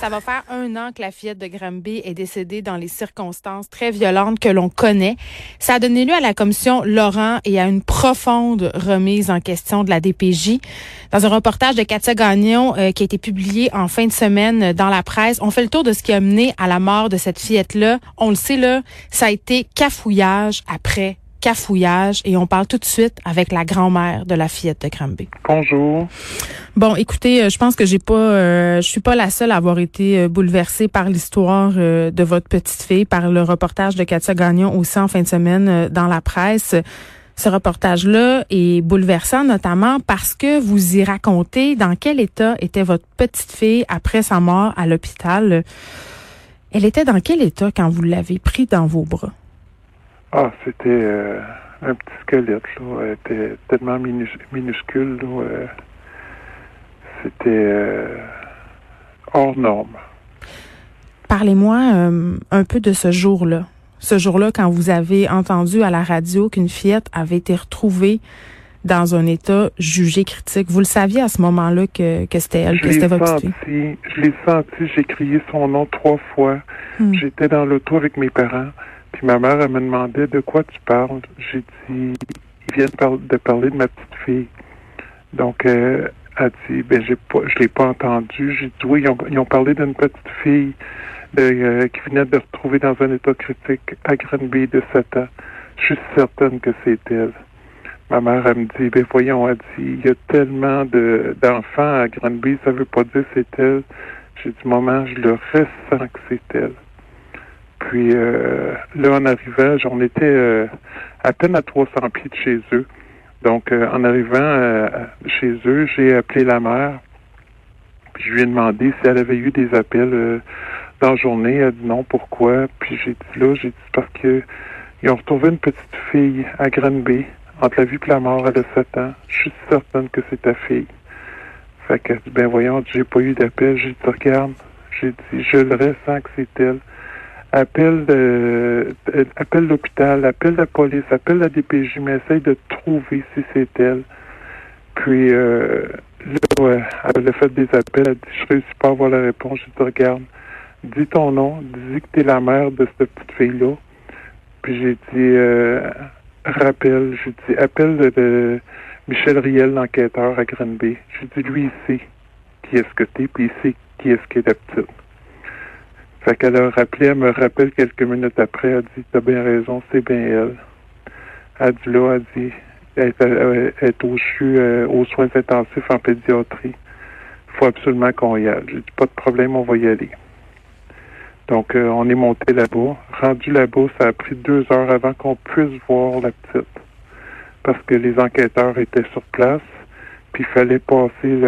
Ça va faire un an que la fillette de Granby est décédée dans les circonstances très violentes que l'on connaît. Ça a donné lieu à la commission Laurent et à une profonde remise en question de la DPJ. Dans un reportage de Katia Gagnon euh, qui a été publié en fin de semaine dans la presse, on fait le tour de ce qui a mené à la mort de cette fillette-là. On le sait, là, ça a été cafouillage après cafouillage et on parle tout de suite avec la grand-mère de la fillette de Granby. Bonjour. Bon, écoutez, euh, je pense que j'ai pas, euh, je suis pas la seule à avoir été euh, bouleversée par l'histoire de votre petite fille, par le reportage de Katia Gagnon aussi en fin de semaine dans la presse. Ce reportage-là est bouleversant notamment parce que vous y racontez dans quel état était votre petite fille après sa mort à l'hôpital. Elle était dans quel état quand vous l'avez pris dans vos bras? Ah, c'était euh, un petit squelette, là. Elle était tellement minuscule, là. Euh, c'était euh, hors norme. Parlez-moi un peu de ce jour-là. Ce jour-là, quand vous avez entendu à la radio qu'une fillette avait été retrouvée dans un état jugé critique. Vous le saviez à ce moment-là que, que c'était elle, que c'était votre fille? Je l'ai senti, j'ai crié son nom trois fois. Hmm. J'étais dans l'auto avec mes parents. Puis ma mère, elle me demandait de quoi tu parles. J'ai dit, ils viennent de parler de ma petite fille. Donc, euh, elle a dit, ben, j'ai je l'ai pas entendu. J'ai dit, oui, ils ont, parlé d'une petite fille euh, qui venait de retrouver dans un état critique à Granby de 7 ans. Je suis certaine que c'est elle. Ma mère, elle me dit, ben voyons, elle dit, il y a tellement de, d'enfants à Granby, ça veut pas dire c'est elle. J'ai dit, maman, je le ressens que c'est elle. Puis euh, là, en arrivant, j'en étais euh, à peine à 300 pieds de chez eux. Donc, euh, en arrivant chez eux, j'ai appelé la mère. Puis je lui ai demandé si elle avait eu des appels dans la journée. Elle a dit non, pourquoi? Puis j'ai dit là, j'ai dit parce que ils ont retrouvé une petite fille à Granby, entre la vie et la mort, elle a 7 ans. Je suis certaine que c'est ta fille. Fait que, ben voyons, j'ai pas eu d'appel. J'ai dit, regarde, j'ai dit, je le ressens que c'est elle appelle de, appelle l'hôpital, appelle la police, appelle la DPJ, mais essaye de trouver si c'est elle. Puis euh, là, ouais, elle a fait des appels, elle a dit Je réussis pas à avoir la réponse. Je dit Regarde, dis ton nom, dis que tu es la mère de cette petite fille-là. Puis j'ai dit euh, Rappelle, j'ai dit Appelle de, Michel Riel, l'enquêteur à Granby. J'ai dit Lui, il sait qui est-ce que t'es, puis il sait qui est-ce qui est la petite. Fait a rappelé, elle me rappelle quelques minutes après, elle dit T'as bien raison, c'est bien elle. Elle dit là, elle dit Elle est, au CHU, euh, aux soins intensifs en pédiatrie. Il faut absolument qu'on y aille. J'ai dit Pas de problème, on va y aller. Donc, euh, on est monté là-bas. Rendu là-bas, ça a pris deux heures avant qu'on puisse voir la petite. Parce que les enquêteurs étaient sur place, puis il fallait passer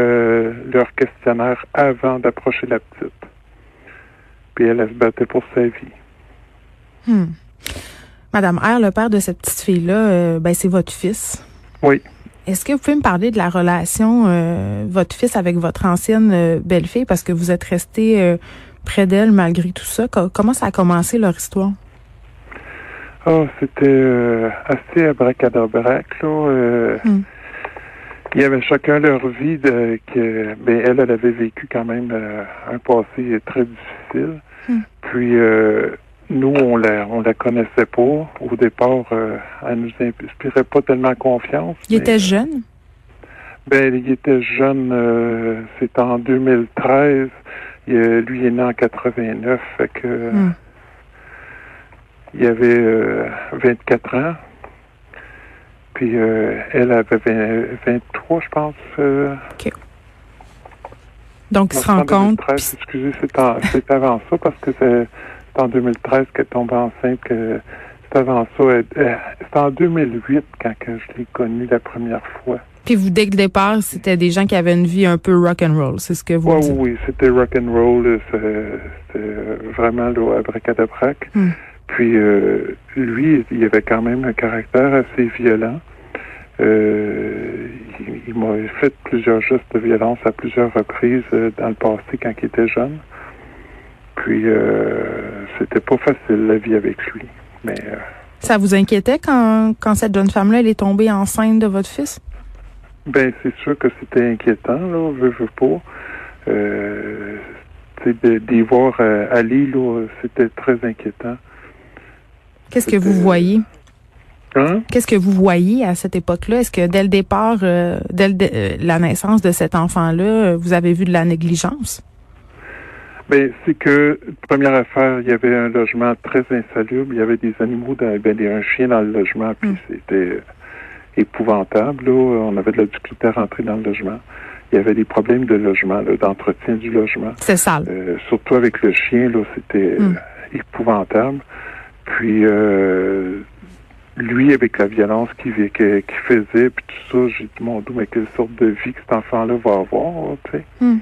leur questionnaire avant d'approcher la petite puis elle, se battait pour sa vie. Hmm. Madame R, le père de cette petite fille-là, euh, ben, c'est votre fils. Oui. Est-ce que vous pouvez me parler de la relation, euh, votre fils avec votre ancienne euh, belle-fille, parce que vous êtes resté près d'elle malgré tout ça? comment ça a commencé leur histoire? Oh, c'était assez abracadabrac, là. Hmm il y avait chacun leur vie de que ben elle, elle avait vécu quand même euh, un passé très difficile. Hmm. Puis euh, nous, on la on la connaissait pas. Au départ, euh, elle nous inspirait pas tellement confiance. Il était jeune? Ben, il était jeune, c'était en 2013. lui est né en 89, fait que hmm. il avait 24 ans. Puis euh, elle avait 23, je pense. Euh. OK. Donc, il se compte. Excusez, c'est avant ça parce que c'est en 2013 qu'elle tombe enceinte. c'est avant ça. C'est en 2008 quand que je l'ai connue la première fois. Puis vous, dès le départ, c'était des gens qui avaient une vie un peu rock and roll, c'est ce que vous dites? Oui, c'était rock and roll. C'était vraiment là, abracadabrac. Hmm. Puis euh, lui, il avait quand même un caractère assez violent. Euh, il, m'a fait plusieurs gestes de violence à plusieurs reprises euh, dans le passé quand il était jeune. Puis euh, c'était pas facile la vie avec lui. Mais ça vous inquiétait quand, quand cette jeune femme-là elle est tombée enceinte de votre fils? Ben c'est sûr que c'était inquiétant, là, veux, veux pas. d'y voir euh, aller, là, c'était très inquiétant. Qu'est-ce que vous voyez? Hein? Qu'est-ce que vous voyez à cette époque-là? Est-ce que dès le départ, euh, dès la naissance de cet enfant-là, vous avez vu de la négligence? Ben, c'est que, première affaire, il y avait un logement très insalubre. Il y avait des animaux, dans, ben, un chien dans le logement, puis hmm. c'était épouvantable. Là. On avait de la difficulté à rentrer dans le logement. Il y avait des problèmes de logement, d'entretien du logement. C'est sale. Euh, surtout avec le chien, là, c'était euh, épouvantable. Puis euh, lui, avec la violence qu'il qui faisait, puis tout ça, j'ai dit, mon Dieu, mais quelle sorte de vie que cet enfant-là va avoir, tu sais. Hmm.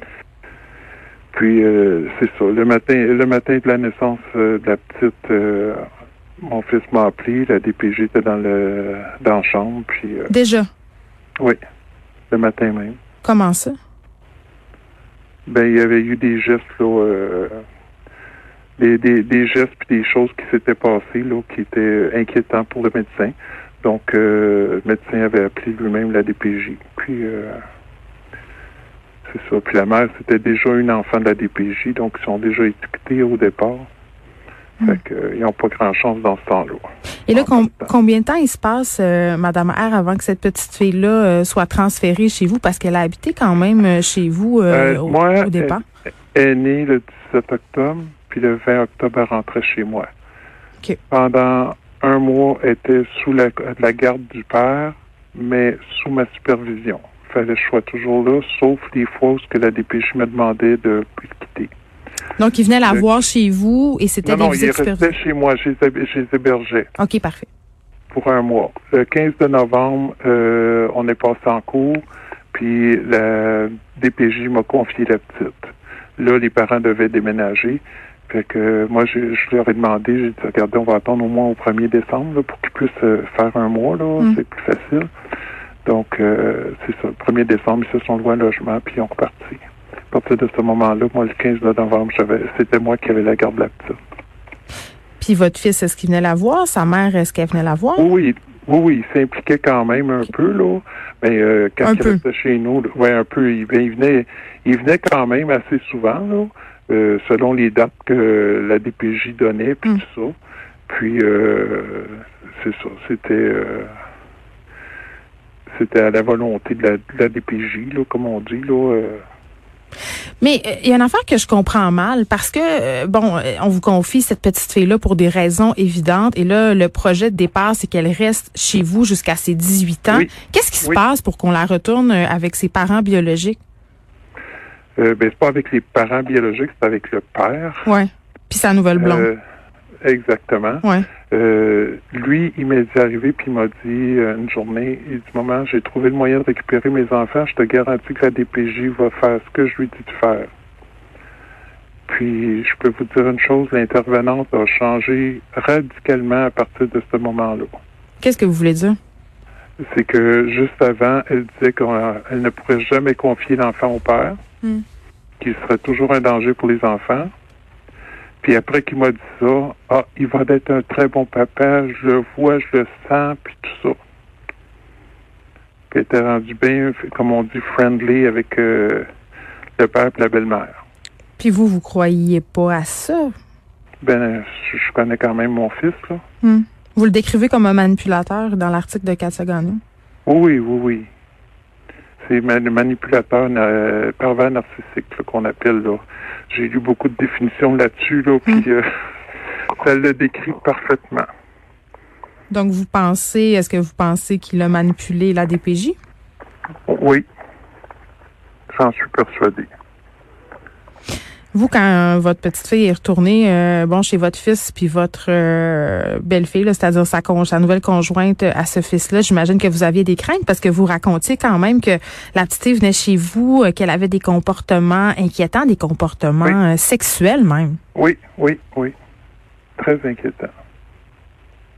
Puis c'est ça. Le matin, le matin de la naissance de la petite, mon fils m'a appelé, la DPG était dans le dans la chambre, puis. Déjà? Oui, le matin même. Comment ça? Ben, il y avait eu des gestes, là, euh, des, des, des, gestes puis des choses qui s'étaient passées, là, qui étaient inquiétants pour le médecin. Donc, euh, le médecin avait appelé lui-même la DPJ. Puis, euh, c'est ça. Puis la mère, c'était déjà une enfant de la DPJ, donc ils sont déjà étiquetés au départ. Fait hmm. que, ils n'ont pas grand-chance dans ce temps-là. Et là, combien de temps il se passe, euh, Madame R, avant que cette petite fille-là euh, soit transférée chez vous? Parce qu'elle a habité quand même euh, chez vous au, moi, départ. Elle est née le 17 octobre, puis le 20 octobre, elle rentrait chez moi. Pendant un mois, elle était sous la, la garde du père, mais sous ma supervision. Il fallait que je sois toujours là, sauf les fois où que la DPJ me demandait de quitter. Donc, il venait la voir chez vous et c'était des non, il restait chez moi, chez les hébergeais. OK, parfait. Pour un mois. Le 15 de novembre, euh, on est passé en cours, puis la DPJ m'a confié la petite. Là, les parents devaient déménager. Fait que moi, je, leur ai demandé, j'ai dit, regardez, on va attendre au moins au 1er décembre pour qu'ils puissent euh, faire un mois, là, mm. c'est plus facile. Donc, euh, c'est ça, le 1er décembre, ils se sont loués un logement, puis ils ont reparti. À partir de ce moment-là, moi, le 15 novembre, c'était moi qui avais la garde de la petite. Puis votre fils, est-ce qu'il venait la voir? Sa mère, est-ce qu'elle venait la voir? Oui, oui, oui, il s'impliquait quand même un peu, là. Mais euh, quand il restait chez nous, ouais, un peu, il, venait, il venait quand même assez souvent, là, euh, selon les dates que la DPJ donnait, puis hmm. tout ça. Puis, euh, c'est ça, c'était c'était à la volonté de la, de la DPJ, là, comme on dit, là. Mais euh, il y a une affaire que je comprends mal parce que, euh, bon, euh, on vous confie cette petite fille-là pour des raisons évidentes. Et là, le projet de départ, c'est qu'elle reste chez vous jusqu'à ses 18 ans. Qu'est-ce qui se passe pour qu'on la retourne avec ses parents biologiques? Euh, ben, c'est pas avec les parents biologiques, c'est avec le père. Oui. Puis sa nouvelle blonde. Exactement. Ouais. Euh, lui, il m'est arrivé puis il m'a dit euh, une journée, il dit Maman, j'ai trouvé le moyen de récupérer mes enfants, je te garantis que la DPJ va faire ce que je lui dis de faire. Puis je peux vous dire une chose, l'intervenante a changé radicalement à partir de ce moment-là. Qu'est-ce que vous voulez dire? C'est que juste avant, elle disait qu'elle ne pourrait jamais confier l'enfant au père, hmm. qu'il serait toujours un danger pour les enfants. Puis après qu'il m'a dit ça, ah, il va être un très bon papa, je le vois, je le sens, puis tout ça. Puis il était rendu bien, comme on dit, friendly avec euh, le père et la belle-mère. Puis vous, vous croyez pas à ça? Ben, je, connais quand même mon fils, là. Hmm. Vous le décrivez comme un manipulateur dans l'article de Katia Oui, oui, oui. C'est le manipulateur euh, pervers narcissique qu'on appelle là. J'ai lu beaucoup de définitions là-dessus, là, puis hmm. euh, ça le décrit parfaitement. Donc, vous pensez, est-ce que vous pensez qu'il a manipulé la DPJ? Oui. J'en suis persuadé. Vous, quand votre petite fille est retournée, euh, bon, chez votre fils puis votre euh, belle-fille, c'est-à-dire sa, sa nouvelle conjointe à ce fils-là, j'imagine que vous aviez des craintes parce que vous racontiez quand même que la petite fille venait chez vous, euh, qu'elle avait des comportements inquiétants, des comportements sexuels même. Oui, oui, oui. Très inquiétant.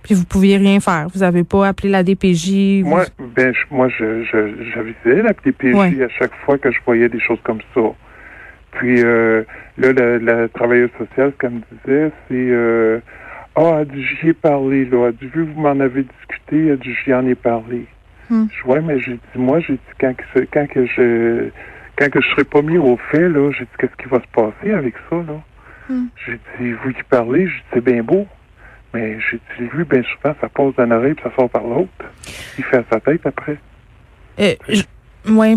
Puis vous pouviez rien faire. Vous avez pas appelé la DPJ. Moi, ben, moi, je, j'avisais la DPJ à chaque fois que je voyais des choses comme ça. Puis euh, là, la, la, travailleuse sociale, comme disait, c'est euh, Ah, elle dit j'y ai parlé, là. Elle dit vu vous m'en avez discuté, elle dit j'y en ai parlé. Hmm. Je ouais, mais j'ai dit moi, j'ai dit quand que quand que je quand que je serai pas mis au fait, là, j'ai dit, qu'est-ce qui va se passer avec ça, là? Hmm. J'ai dit, vous qui parlez, j'ai dit, c'est bien beau. Mais j'ai dit, lui, bien souvent, ça passe d'un oreille puis ça sort par l'autre. Il fait à sa tête après. Euh, oui,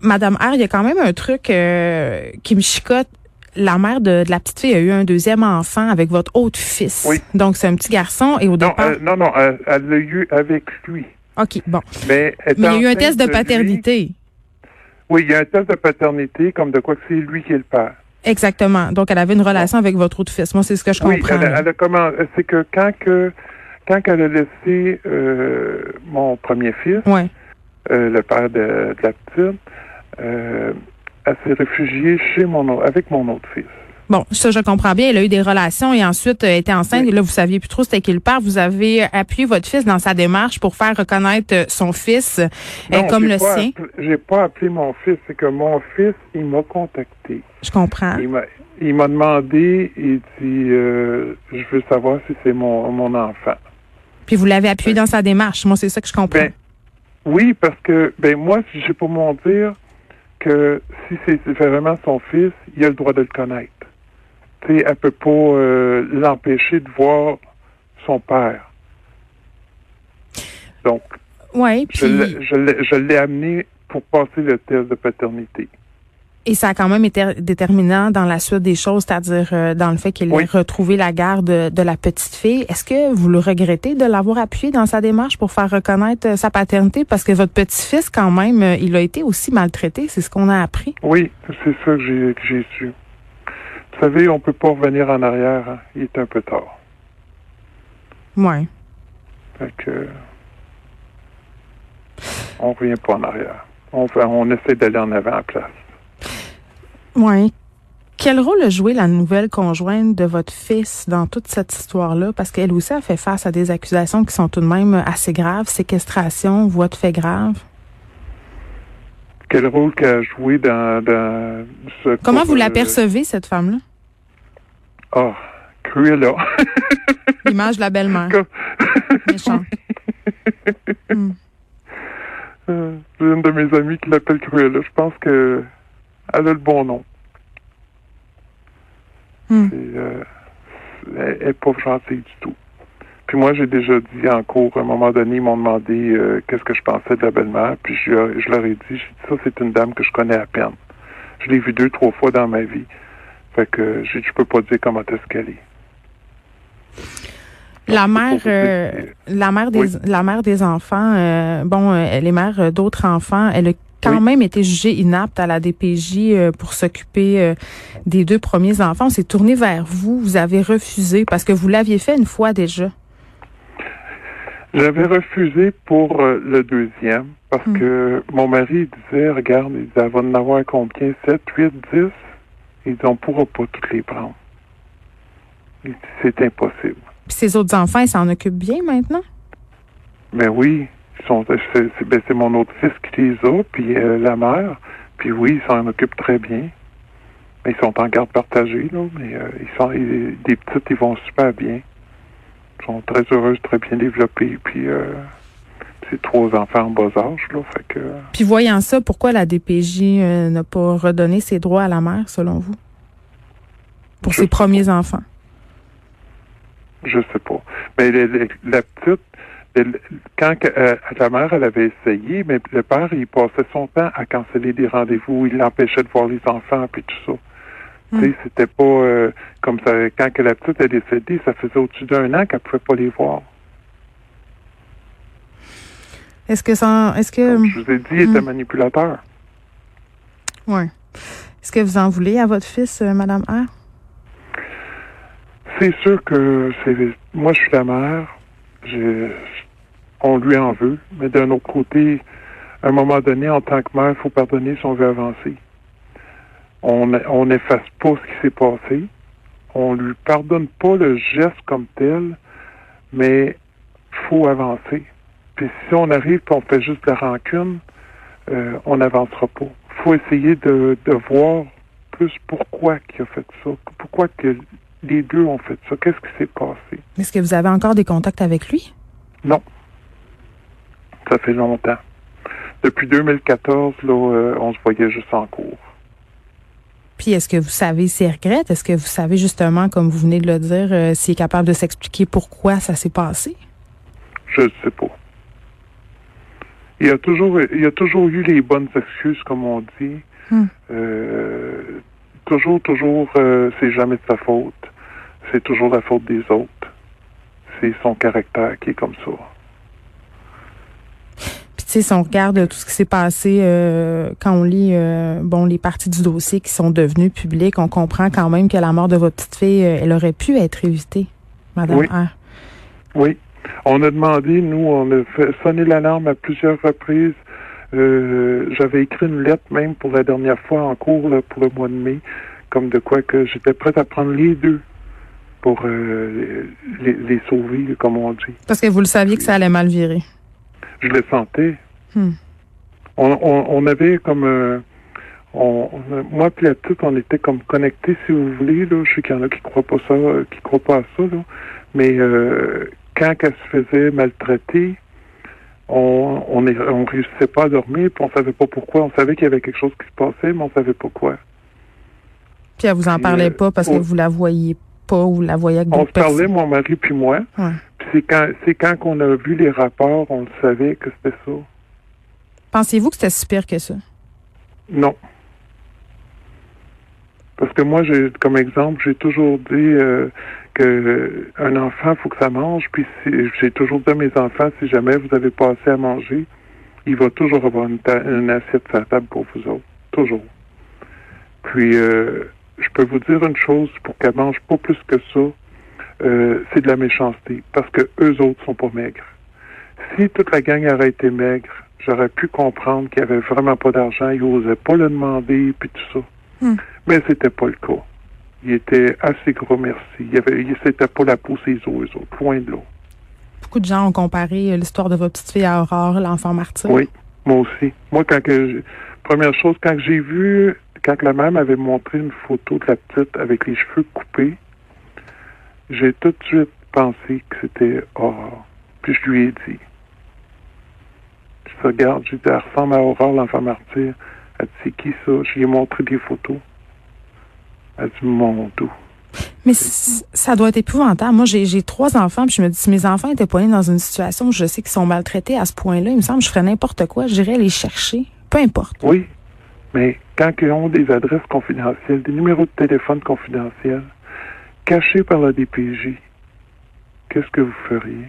Madame R, il y a quand même un truc euh, qui me chicote. La mère de, la petite fille a eu un deuxième enfant avec votre autre fils. Oui. Donc, c'est un petit garçon et au Non, départ... euh, non, non, elle elle l'a eu avec lui. OK, bon. Mais, Mais il y a eu un test de lui- paternité. oui, il y a un test de paternité, comme de quoi que c'est lui qui est le père. Exactement. Donc, elle avait une relation avec votre autre fils. Moi, c'est ce que je Oui, comprends. elle, a- elle comment C'est que quand que quand qu'elle a laissé euh, mon premier fils, Ouais. Euh, le père de, de la petite, euh, elle s'est réfugiée chez mon avec mon autre fils. Bon, ça, je comprends bien. Elle a eu des relations et ensuite euh, était enceinte. Oui. Et là, vous saviez plus trop c'était qui le père. Vous avez appuyé votre fils dans sa démarche pour faire reconnaître euh, son fils euh, Non, comme le pas sien. J'ai pas appelé mon fils, c'est que mon fils, il m'a contacté. Je comprends. Il m'a demandé, il dit euh, je veux savoir si c'est mon mon enfant. Puis vous l'avez appuyé dans sa démarche. Moi, c'est ça que je comprends. Ben, Oui, parce que ben moi, si j'ai pour mon dire que si c'est vraiment son fils, il a le droit de le connaître. Tu sais, elle peut pas euh, l'empêcher de voir son père. Donc, je puis je l'ai amené pour passer le test de paternité. Et ça a quand même été déterminant dans la suite des choses, c'est-à-dire euh, dans le fait qu'il Oui. ait retrouvé la garde de, de la petite fille. Est-ce que vous le regrettez de l'avoir appuyé dans sa démarche pour faire reconnaître euh, sa paternité? Parce que votre petit-fils quand même, euh, il a été aussi maltraité, c'est ce qu'on a appris. Oui, c'est ça que j'ai que j'ai su. Vous savez, on peut pas revenir en arrière. hein. Il est un peu tard. Ouais. Fait que on revient pas en arrière. On, fait- on essaie d'aller en avant à place. Oui. Quel rôle a joué la nouvelle conjointe de votre fils dans toute cette histoire-là? Parce qu'elle aussi a fait face à des accusations qui sont tout de même assez graves. Séquestration, voie de fait grave. Quel rôle qu'elle a joué dans, dans ce Comment vous l'apercevez, cette femme-là? Ah, Cruella. L'image de la belle-mère. Méchante. Hmm. Euh, une de mes amies qui l'appelle Cruella. Je pense que elle a le bon nom. Hmm. Euh, elle elle est pas gentille du tout. Puis moi, j'ai déjà dit en cours, à un moment donné, ils m'ont demandé euh, qu'est-ce que je pensais de la belle-mère. Puis je, je leur ai dit, j'ai dit, ça, c'est une dame que je connais à peine. Je l'ai vue deux, trois fois dans ma vie. Fait que dit, je peux pas dire comment est-ce qu'elle est. La mère, euh, la mère des, Oui. la mère des enfants, euh, bon, elle est mère d'autres enfants. Elle a quand Oui. même été jugée inapte à la DPJ euh, pour s'occuper euh, des deux premiers enfants. On s'est tourné vers vous. Vous avez refusé parce que vous l'aviez fait une fois déjà. J'avais refusé pour euh, le deuxième parce Hmm. que mon mari disait, regarde, il disait, va en avoir combien? 7, 8, 10? Il dit, on pourra pas toutes les prendre. C'est impossible. Puis ces autres enfants, ils s'en occupent bien maintenant? Mais oui, ils sont, c'est, ben, c'est mon autre fils qui les a, puis euh, la mère. Puis oui, ils s'en occupent très bien. Mais ils sont en garde partagée, là. Mais euh, ils sont, ils- des petites, ils vont super bien. Ils sont très heureuses, très bien développées. Puis euh, c'est trois enfants en bas âge, là. Fait que. Puis voyant ça, pourquoi la DPJ euh, n'a pas redonné ses droits à la mère, selon vous, pour Je ses premiers enfants? Je sais pas. Mais la petite, quand euh, la mère, elle avait essayé, mais le père, il passait son temps à canceller des rendez-vous. Il l'empêchait de voir les enfants, puis tout ça. Hmm. C'était pas euh, comme ça. Quand que la petite est décédée, ça faisait au-dessus d'un an qu'elle pouvait pas les voir. Est-ce que ça, est-ce que, Comme je vous ai dit, il était Hmm. manipulateur. ouais, est-ce que vous en voulez à votre fils, euh, Madame R? C'est sûr que c'est moi je suis la mère, je- on lui en veut, mais d'un autre côté, à un moment donné, en tant que mère, il faut pardonner si on veut avancer. On on n'efface pas ce qui s'est passé. On lui pardonne pas le geste comme tel, mais faut avancer. Puis si on arrive et on fait juste de la rancune, euh, on n'avancera pas. faut essayer de, de voir plus pourquoi il a fait ça, pourquoi que les deux ont fait ça, qu'est-ce qui s'est passé. Est-ce que vous avez encore des contacts avec lui? Non. Ça fait longtemps. depuis 2014, là, euh, on se voyait juste en cours. Puis est-ce que vous savez s'il regrette? Est-ce que vous savez justement, comme vous venez de le dire, euh, s'il est capable de s'expliquer pourquoi ça s'est passé? Je ne sais pas. Il y a toujours il a toujours eu les bonnes excuses, comme on dit. Hmm. Euh, toujours, toujours, c'est jamais de sa faute. C'est toujours la faute des autres. C'est son caractère qui est comme ça si on regarde tout ce qui s'est passé euh, quand on lit euh, bon les parties du dossier qui sont devenues publiques, on comprend quand même que la mort de votre petite fille, euh, elle aurait pu être évitée, Madame oui. Oui. On a demandé, nous, on a fait sonner l'alarme à plusieurs reprises. J'avais écrit une lettre même pour la dernière fois en cours pour le mois de mai, comme de quoi que j'étais prête à prendre les deux pour les, les sauver, comme on dit. Parce que vous le saviez que ça allait mal virer je le sentais. Hmm. On, on, avait comme euh, on, moi et la petite, on était comme connectés, si vous voulez. Là. Je sais qu'il y en a qui croient pas ça, qui croient pas à ça. Là. Mais euh, quand elle se faisait maltraiter, on on, est, on réussissait pas à dormir, puis on savait pas pourquoi. On savait qu'il y avait quelque chose qui se passait, mais on savait pas quoi. Puis elle vous en parlait euh, pas parce que vous la voyiez pas ou la voyez avec On se parlait, mon mari puis moi. Ouais c'est quand c'est quand qu'on a vu les rapports, on le savait que c'était ça. Pensez-vous que c'était si pire que ça? Non. Parce que moi, j'ai comme exemple, j'ai toujours dit euh, que un enfant, faut que ça mange. Puis j'ai toujours dit à mes enfants, si jamais vous avez pas assez à manger, il va toujours avoir une, assiette sur la table pour vous autres. Toujours. Puis euh, je peux vous dire une chose, pour qu'elle mange pas plus que ça, euh, c'est de la méchanceté parce que eux autres sont pas maigres. Si toute la gang aurait été maigre, j'aurais pu comprendre qu'il n'y avait vraiment pas d'argent, ils n'osaient pas le demander, puis tout ça. Hmm. Mais c'était pas le cas. Il était assez gros, merci. Il avait, c'était pas la peau ses os, eux autres, point de l'eau. Beaucoup de gens ont comparé euh, l'histoire de votre petite fille à Aurore, l'enfant martyr. Oui, moi aussi. Moi, quand que, première chose, quand j'ai vu, quand la mère m'avait montré une photo de la petite avec les cheveux coupés, j'ai tout de suite pensé que c'était Aurore. Puis je lui ai dit. Je regarde, j'ai dit, elle ressemble à Aurore, l'enfant martyr. Elle dit, c'est qui ça? Je lui ai montré des photos. Elle dit, mon doux. Mais ça doit être épouvantable. Moi, j'ai trois enfants, puis je me dis, si mes enfants étaient poignés dans une situation où je sais qu'ils sont maltraités à ce point-là, il me semble que je ferais n'importe quoi. J'irais les chercher. Peu importe. Oui. Mais quand ils ont des adresses confidentielles, des numéros de téléphone confidentiels, caché par la DPJ, qu'est-ce que vous feriez?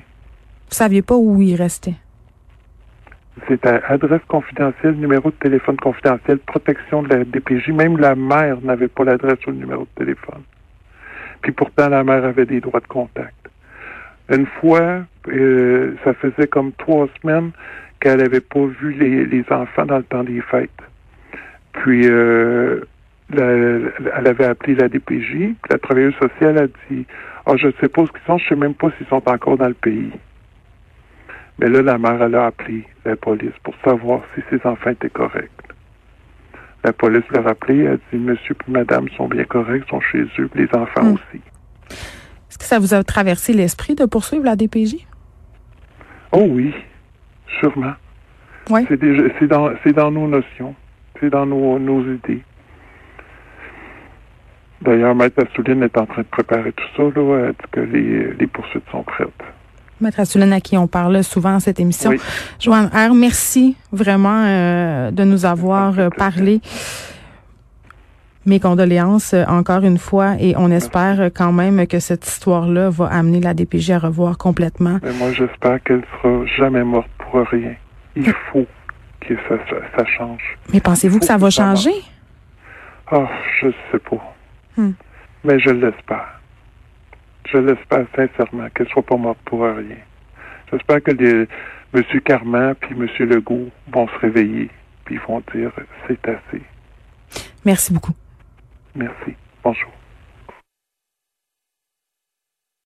Vous saviez pas où il restait? C'est à adresse confidentielle, numéro de téléphone confidentiel, protection de la DPJ. Même la mère n'avait pas l'adresse ou le numéro de téléphone. Puis pourtant, la mère avait des droits de contact. Une fois, euh, ça faisait comme trois semaines qu'elle n'avait pas vu les, les, enfants dans le temps des fêtes. Puis euh, elle avait appelé la DPJ, la travailleuse sociale a dit Ah, je ne sais pas ce qu'ils sont, je ne sais même pas s'ils sont encore dans le pays. Mais là, la mère, elle a appelé la police pour savoir si ses enfants étaient corrects. La police l'a rappelé, elle a dit Monsieur et Madame sont bien corrects, sont chez eux, les enfants hmm. aussi. Est-ce que ça vous a traversé l'esprit de poursuivre la DPJ? Oh oui, sûrement. C'est dans, dans nos notions, c'est dans nos, nos idées. D'ailleurs, Maître Assouline est en train de préparer tout ça, là, que les, les poursuites sont prêtes? Maître Assouline, à qui on parle souvent dans cette émission. Oui. Joanne R, merci vraiment euh, de nous avoir euh, parlé. Mes condoléances euh, encore une fois et on espère quand même que cette histoire-là va amener la DPJ à revoir complètement. Mais moi, j'espère qu'elle sera jamais morte pour rien. Il faut que ça, ça, change. Mais pensez-vous que ça va changer? Ah, oh, je sais pas. Hmm. Mais je l'espère. Je l'espère sincèrement qu'elle ne soit pas morte pour rien. J'espère que les, M. Carman puis M. Legault vont se réveiller puis vont dire c'est assez. Merci beaucoup. Merci. Bonjour.